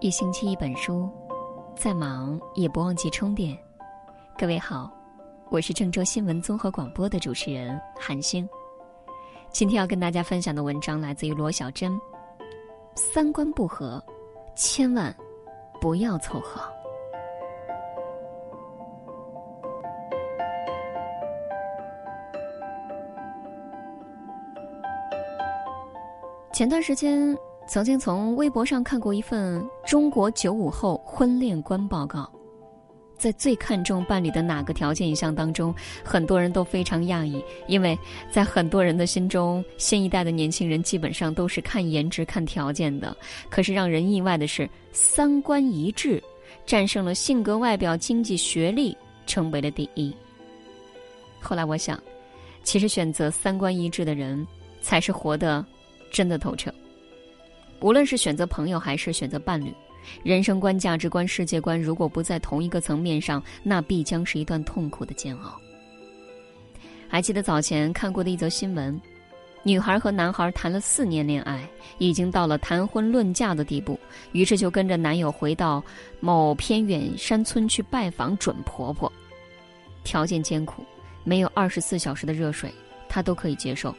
一星期一本书，再忙也不忘记充电。各位好，我是郑州新闻综合广播的主持人韩星。今天要跟大家分享的文章来自于罗小珍。三观不合，千万不要凑合。前段时间。曾经从微博上看过一份中国九五后婚恋观报告，在最看重伴侣的哪个条件一项当中，很多人都非常讶异，因为在很多人的心中，新一代的年轻人基本上都是看颜值、看条件的。可是让人意外的是，三观一致战胜了性格、外表、经济、学历，成为了第一。后来我想，其实选择三观一致的人，才是活得真的透彻。无论是选择朋友还是选择伴侣，人生观、价值观、世界观如果不在同一个层面上，那必将是一段痛苦的煎熬。还记得早前看过的一则新闻：女孩和男孩谈了四年恋爱，已经到了谈婚论嫁的地步，于是就跟着男友回到某偏远山村去拜访准婆婆。条件艰苦，没有二十四小时的热水，她都可以接受。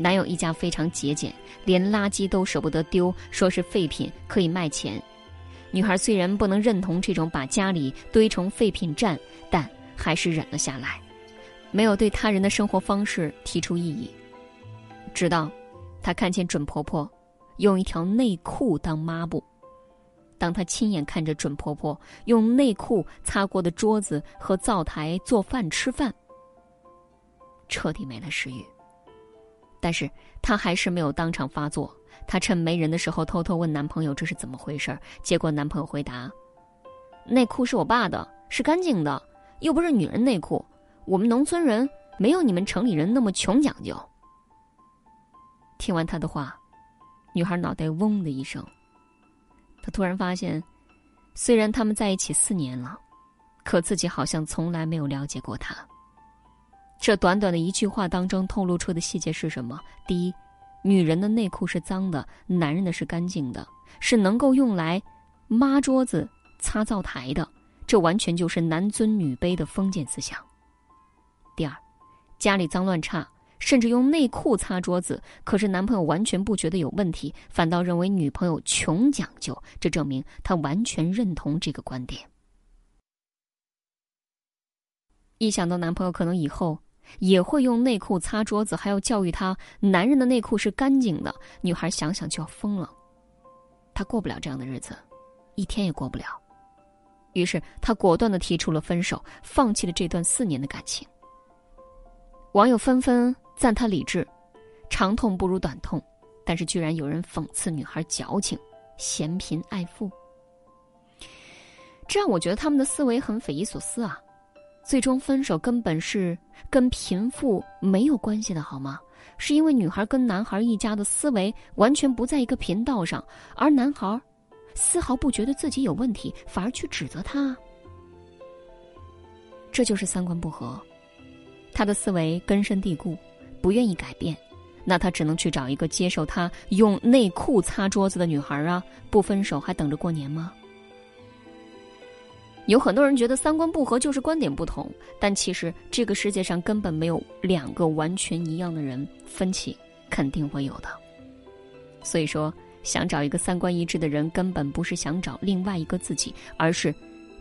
男友一家非常节俭，连垃圾都舍不得丢，说是废品可以卖钱。女孩虽然不能认同这种把家里堆成废品站，但还是忍了下来，没有对他人的生活方式提出异议。直到她看见准婆婆用一条内裤当抹布，当她亲眼看着准婆婆用内裤擦过的桌子和灶台做饭吃饭，彻底没了食欲。但是她还是没有当场发作。她趁没人的时候偷偷问男朋友这是怎么回事结果男朋友回答：“内裤是我爸的，是干净的，又不是女人内裤。我们农村人没有你们城里人那么穷讲究。”听完他的话，女孩脑袋嗡的一声。她突然发现，虽然他们在一起四年了，可自己好像从来没有了解过他。这短短的一句话当中透露出的细节是什么？第一，女人的内裤是脏的，男人的是干净的，是能够用来抹桌子、擦灶台的。这完全就是男尊女卑的封建思想。第二，家里脏乱差，甚至用内裤擦桌子，可是男朋友完全不觉得有问题，反倒认为女朋友穷讲究。这证明他完全认同这个观点。一想到男朋友可能以后……也会用内裤擦桌子，还要教育他男人的内裤是干净的。女孩想想就要疯了，她过不了这样的日子，一天也过不了。于是她果断的提出了分手，放弃了这段四年的感情。网友纷纷赞她理智，长痛不如短痛，但是居然有人讽刺女孩矫情、嫌贫爱富，这让我觉得他们的思维很匪夷所思啊。最终分手根本是跟贫富没有关系的，好吗？是因为女孩跟男孩一家的思维完全不在一个频道上，而男孩丝毫不觉得自己有问题，反而去指责他。这就是三观不合，他的思维根深蒂固，不愿意改变，那他只能去找一个接受他用内裤擦桌子的女孩啊！不分手还等着过年吗？有很多人觉得三观不合就是观点不同，但其实这个世界上根本没有两个完全一样的人，分歧肯定会有的。所以说，想找一个三观一致的人，根本不是想找另外一个自己，而是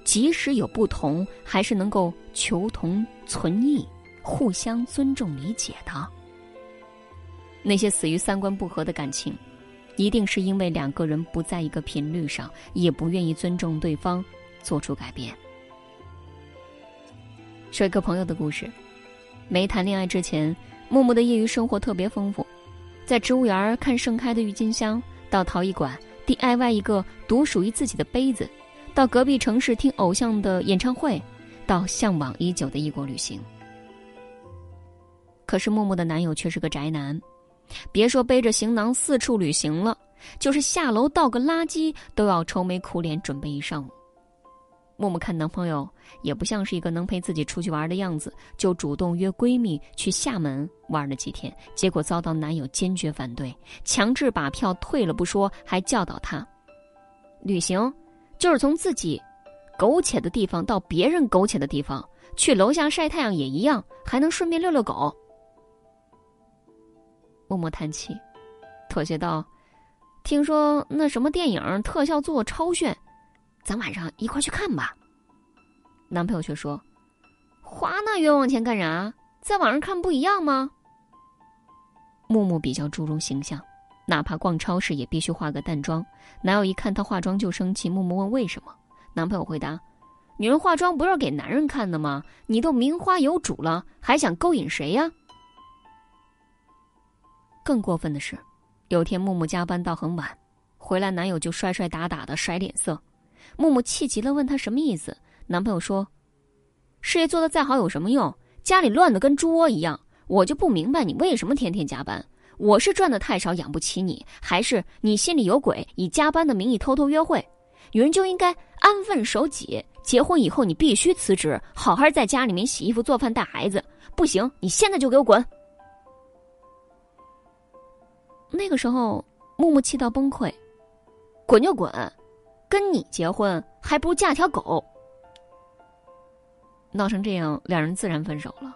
即使有不同，还是能够求同存异、互相尊重理解的。那些死于三观不合的感情，一定是因为两个人不在一个频率上，也不愿意尊重对方。做出改变。说一个朋友的故事：没谈恋爱之前，木木的业余生活特别丰富，在植物园看盛开的郁金香，到陶艺馆 DIY 一个独属于自己的杯子，到隔壁城市听偶像的演唱会，到向往已久的异国旅行。可是木木的男友却是个宅男，别说背着行囊四处旅行了，就是下楼倒个垃圾都要愁眉苦脸准备一上午。默默看男朋友也不像是一个能陪自己出去玩的样子，就主动约闺蜜去厦门玩了几天，结果遭到男友坚决反对，强制把票退了不说，还教导她：“旅行就是从自己苟且的地方到别人苟且的地方，去楼下晒太阳也一样，还能顺便遛遛狗。默默叹气，妥协道：“听说那什么电影特效做超炫，咱晚上一块去看吧。”男朋友却说：“花那冤枉钱干啥？在网上看不一样吗？”木木比较注重形象，哪怕逛超市也必须化个淡妆。男友一看她化妆就生气。木木问为什么，男朋友回答：“女人化妆不是给男人看的吗？你都名花有主了，还想勾引谁呀？”更过分的是，有天木木加班到很晚，回来男友就摔摔打打的甩脸色。木木气急了，问他什么意思。男朋友说：“事业做得再好有什么用？家里乱的跟猪窝一样。我就不明白你为什么天天加班。我是赚的太少养不起你，还是你心里有鬼，以加班的名义偷偷约会？女人就应该安分守己。结婚以后你必须辞职，好好在家里面洗衣服、做饭、带孩子。不行，你现在就给我滚！”那个时候，木木气到崩溃，滚就滚，跟你结婚还不如嫁条狗。闹成这样，两人自然分手了。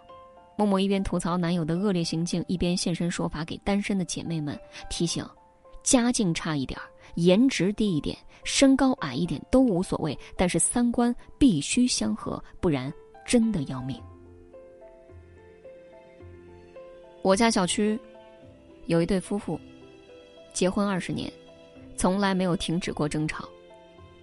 默默一边吐槽男友的恶劣行径，一边现身说法，给单身的姐妹们提醒：家境差一点颜值低一点、身高矮一点都无所谓，但是三观必须相合，不然真的要命。我家小区。有一对夫妇，结婚二十年，从来没有停止过争吵。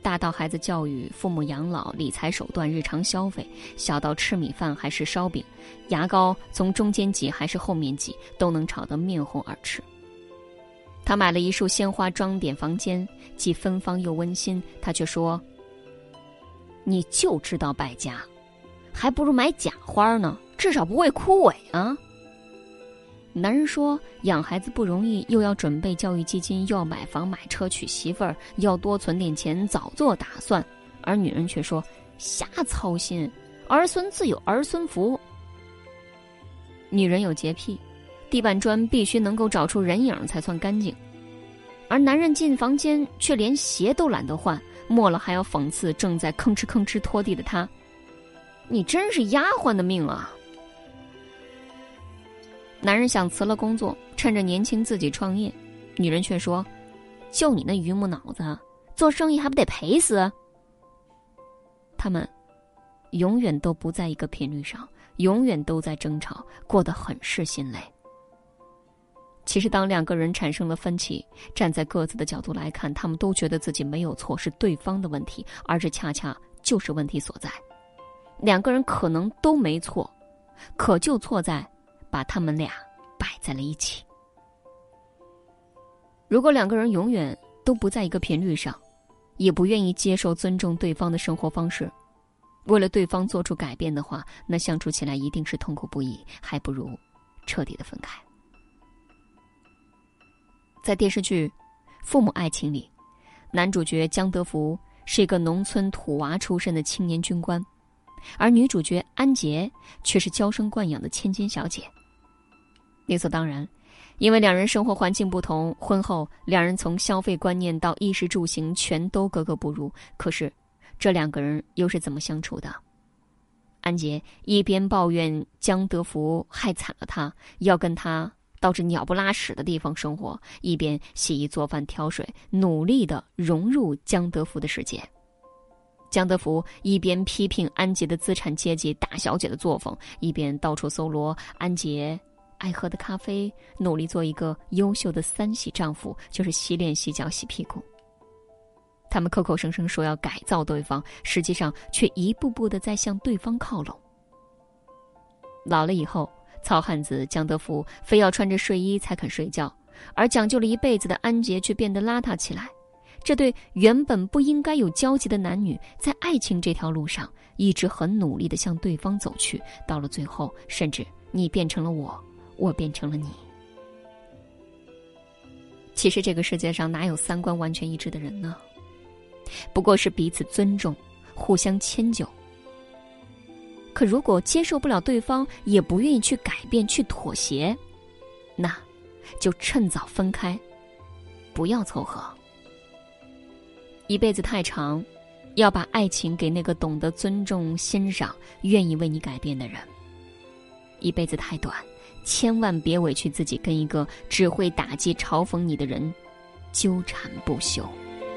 大到孩子教育、父母养老、理财手段、日常消费；小到吃米饭还是烧饼，牙膏从中间挤还是后面挤，都能吵得面红耳赤。他买了一束鲜花装点房间，既芬芳又温馨。他却说：“你就知道败家，还不如买假花呢，至少不会枯萎啊。”男人说：“养孩子不容易，又要准备教育基金，又要买房买车娶媳妇儿，要多存点钱，早做打算。”而女人却说：“瞎操心，儿孙自有儿孙福。”女人有洁癖，地板砖必须能够找出人影才算干净，而男人进房间却连鞋都懒得换，末了还要讽刺正在吭哧吭哧拖地的他：“你真是丫鬟的命啊！”男人想辞了工作，趁着年轻自己创业，女人却说：“就你那榆木脑子，做生意还不得赔死？”他们永远都不在一个频率上，永远都在争吵，过得很是心累。其实，当两个人产生了分歧，站在各自的角度来看，他们都觉得自己没有错，是对方的问题，而这恰恰就是问题所在。两个人可能都没错，可就错在。把他们俩摆在了一起。如果两个人永远都不在一个频率上，也不愿意接受尊重对方的生活方式，为了对方做出改变的话，那相处起来一定是痛苦不已，还不如彻底的分开。在电视剧《父母爱情》里，男主角江德福是一个农村土娃出身的青年军官，而女主角安杰却是娇生惯养的千金小姐。理所当然，因为两人生活环境不同，婚后两人从消费观念到衣食住行全都格格不入。可是，这两个人又是怎么相处的？安杰一边抱怨江德福害惨了他，要跟他到这鸟不拉屎的地方生活，一边洗衣做饭挑水，努力的融入江德福的世界。江德福一边批评安杰的资产阶级大小姐的作风，一边到处搜罗安杰。爱喝的咖啡，努力做一个优秀的三喜丈夫，就是洗脸、洗脚、洗屁股。他们口口声声说要改造对方，实际上却一步步的在向对方靠拢。老了以后，糙汉子江德福非要穿着睡衣才肯睡觉，而讲究了一辈子的安杰却变得邋遢起来。这对原本不应该有交集的男女，在爱情这条路上一直很努力的向对方走去，到了最后，甚至你变成了我。我变成了你。其实这个世界上哪有三观完全一致的人呢？不过是彼此尊重，互相迁就。可如果接受不了对方，也不愿意去改变、去妥协，那，就趁早分开，不要凑合。一辈子太长，要把爱情给那个懂得尊重、欣赏、愿意为你改变的人。一辈子太短，千万别委屈自己跟一个只会打击、嘲讽你的人纠缠不休。